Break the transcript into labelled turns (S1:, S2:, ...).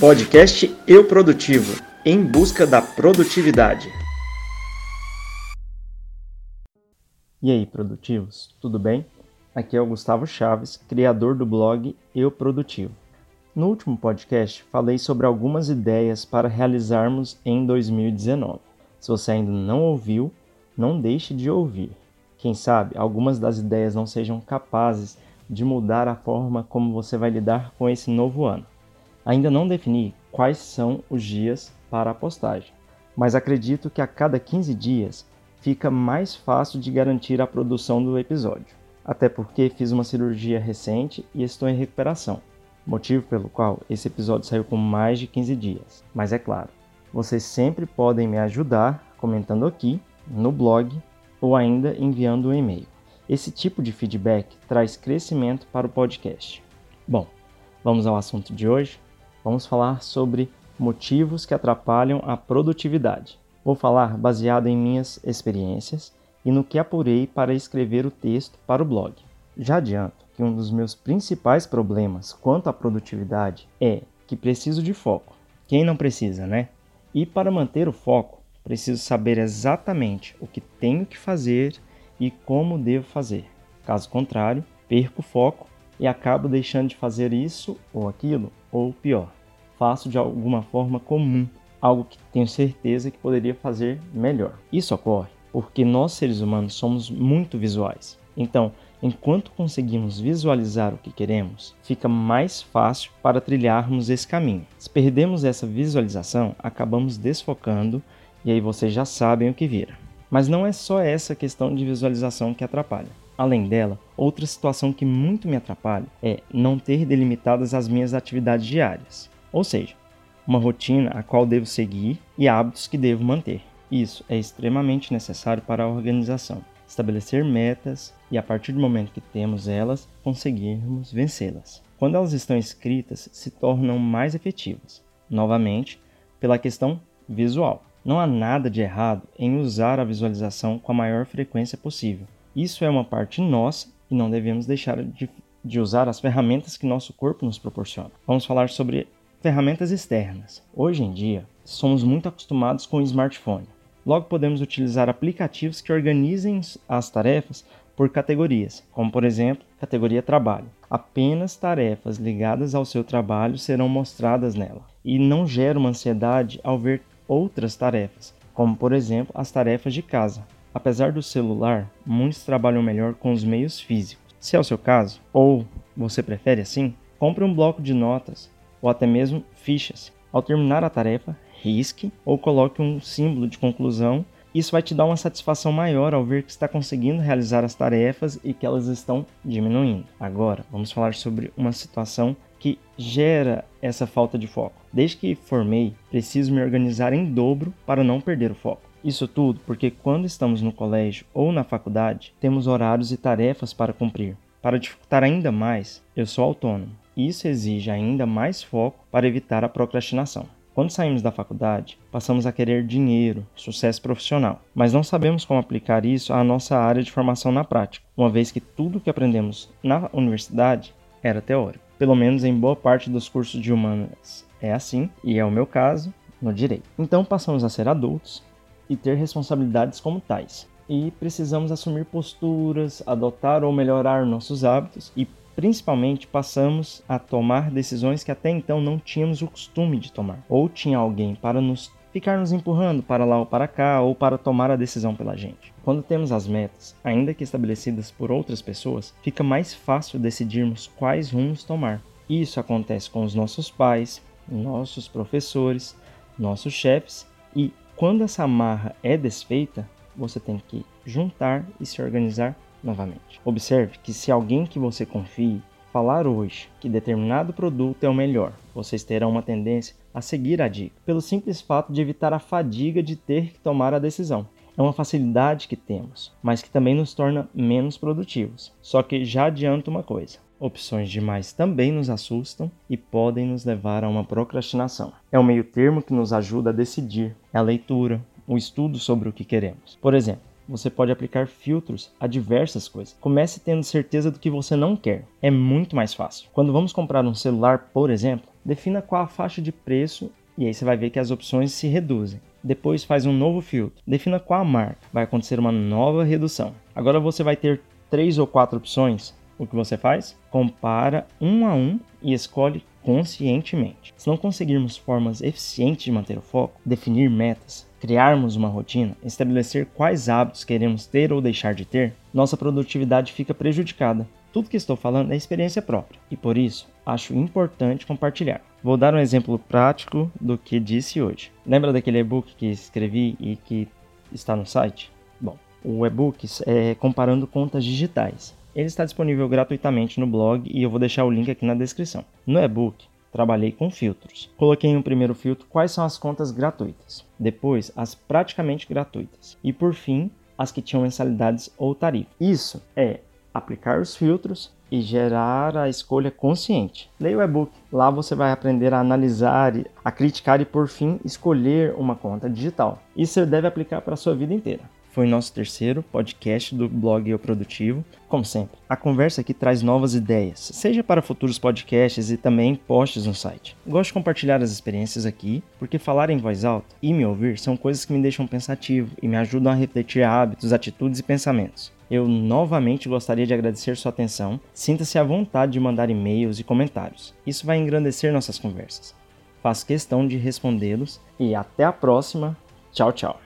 S1: Podcast Eu Produtivo em busca da produtividade. E aí, produtivos, tudo bem? Aqui é o Gustavo Chaves, criador do blog Eu Produtivo. No último podcast, falei sobre algumas ideias para realizarmos em 2019. Se você ainda não ouviu, não deixe de ouvir. Quem sabe algumas das ideias não sejam capazes de mudar a forma como você vai lidar com esse novo ano. Ainda não defini quais são os dias para a postagem, mas acredito que a cada 15 dias fica mais fácil de garantir a produção do episódio, até porque fiz uma cirurgia recente e estou em recuperação, motivo pelo qual esse episódio saiu com mais de 15 dias. Mas é claro, vocês sempre podem me ajudar comentando aqui no blog ou ainda enviando um e-mail. Esse tipo de feedback traz crescimento para o podcast. Bom, vamos ao assunto de hoje vamos falar sobre motivos que atrapalham a produtividade. Vou falar baseado em minhas experiências e no que apurei para escrever o texto para o blog. Já adianto que um dos meus principais problemas quanto à produtividade é que preciso de foco. Quem não precisa, né? E para manter o foco, preciso saber exatamente o que tenho que fazer e como devo fazer. Caso contrário, perco o foco e acabo deixando de fazer isso ou aquilo, ou pior, faço de alguma forma comum, algo que tenho certeza que poderia fazer melhor. Isso ocorre porque nós seres humanos somos muito visuais. Então, enquanto conseguimos visualizar o que queremos, fica mais fácil para trilharmos esse caminho. Se perdemos essa visualização, acabamos desfocando e aí vocês já sabem o que vira. Mas não é só essa questão de visualização que atrapalha. Além dela, outra situação que muito me atrapalha é não ter delimitadas as minhas atividades diárias. Ou seja, uma rotina a qual devo seguir e hábitos que devo manter. Isso é extremamente necessário para a organização. Estabelecer metas e, a partir do momento que temos elas, conseguirmos vencê-las. Quando elas estão escritas, se tornam mais efetivas. Novamente, pela questão visual. Não há nada de errado em usar a visualização com a maior frequência possível. Isso é uma parte nossa e não devemos deixar de, de usar as ferramentas que nosso corpo nos proporciona. Vamos falar sobre Ferramentas externas. Hoje em dia, somos muito acostumados com o smartphone. Logo podemos utilizar aplicativos que organizem as tarefas por categorias, como por exemplo, categoria trabalho. Apenas tarefas ligadas ao seu trabalho serão mostradas nela e não gera uma ansiedade ao ver outras tarefas, como por exemplo as tarefas de casa. Apesar do celular, muitos trabalham melhor com os meios físicos. Se é o seu caso, ou você prefere assim, compre um bloco de notas ou até mesmo fichas. Ao terminar a tarefa, risque ou coloque um símbolo de conclusão. Isso vai te dar uma satisfação maior ao ver que está conseguindo realizar as tarefas e que elas estão diminuindo. Agora, vamos falar sobre uma situação que gera essa falta de foco. Desde que formei, preciso me organizar em dobro para não perder o foco. Isso tudo porque quando estamos no colégio ou na faculdade, temos horários e tarefas para cumprir. Para dificultar ainda mais, eu sou autônomo. Isso exige ainda mais foco para evitar a procrastinação. Quando saímos da faculdade, passamos a querer dinheiro, sucesso profissional, mas não sabemos como aplicar isso à nossa área de formação na prática, uma vez que tudo que aprendemos na universidade era teórico. Pelo menos em boa parte dos cursos de humanas é assim, e é o meu caso no direito. Então passamos a ser adultos e ter responsabilidades como tais. E precisamos assumir posturas, adotar ou melhorar nossos hábitos e Principalmente passamos a tomar decisões que até então não tínhamos o costume de tomar, ou tinha alguém para nos ficar nos empurrando para lá ou para cá, ou para tomar a decisão pela gente. Quando temos as metas, ainda que estabelecidas por outras pessoas, fica mais fácil decidirmos quais rumos tomar. Isso acontece com os nossos pais, nossos professores, nossos chefes, e quando essa amarra é desfeita, você tem que juntar e se organizar novamente. Observe que se alguém que você confie falar hoje que determinado produto é o melhor, vocês terão uma tendência a seguir a dica, pelo simples fato de evitar a fadiga de ter que tomar a decisão. É uma facilidade que temos, mas que também nos torna menos produtivos. Só que já adianto uma coisa: opções demais também nos assustam e podem nos levar a uma procrastinação. É o meio termo que nos ajuda a decidir, é a leitura, o estudo sobre o que queremos. Por exemplo, você pode aplicar filtros a diversas coisas. Comece tendo certeza do que você não quer. É muito mais fácil. Quando vamos comprar um celular, por exemplo, Defina qual a faixa de preço e aí você vai ver que as opções se reduzem. Depois faz um novo filtro. Defina qual a marca. Vai acontecer uma nova redução. Agora você vai ter três ou quatro opções. O que você faz? Compara um a um e escolhe conscientemente. Se não conseguirmos formas eficientes de manter o foco, definir metas, criarmos uma rotina, estabelecer quais hábitos queremos ter ou deixar de ter, nossa produtividade fica prejudicada. Tudo que estou falando é experiência própria e por isso acho importante compartilhar. Vou dar um exemplo prático do que disse hoje. Lembra daquele e-book que escrevi e que está no site? Bom, o e-book é comparando contas digitais. Ele está disponível gratuitamente no blog e eu vou deixar o link aqui na descrição. No e-book, trabalhei com filtros. Coloquei em um primeiro filtro quais são as contas gratuitas, depois as praticamente gratuitas e por fim as que tinham mensalidades ou tarifa. Isso é aplicar os filtros e gerar a escolha consciente. Leia o e-book. Lá você vai aprender a analisar, a criticar e por fim escolher uma conta digital. Isso você deve aplicar para a sua vida inteira. Foi nosso terceiro podcast do blog Eu Produtivo. Como sempre, a conversa aqui traz novas ideias, seja para futuros podcasts e também posts no site. Gosto de compartilhar as experiências aqui, porque falar em voz alta e me ouvir são coisas que me deixam pensativo e me ajudam a refletir hábitos, atitudes e pensamentos. Eu novamente gostaria de agradecer sua atenção. Sinta-se à vontade de mandar e-mails e comentários. Isso vai engrandecer nossas conversas. Faço questão de respondê-los e até a próxima. Tchau, tchau.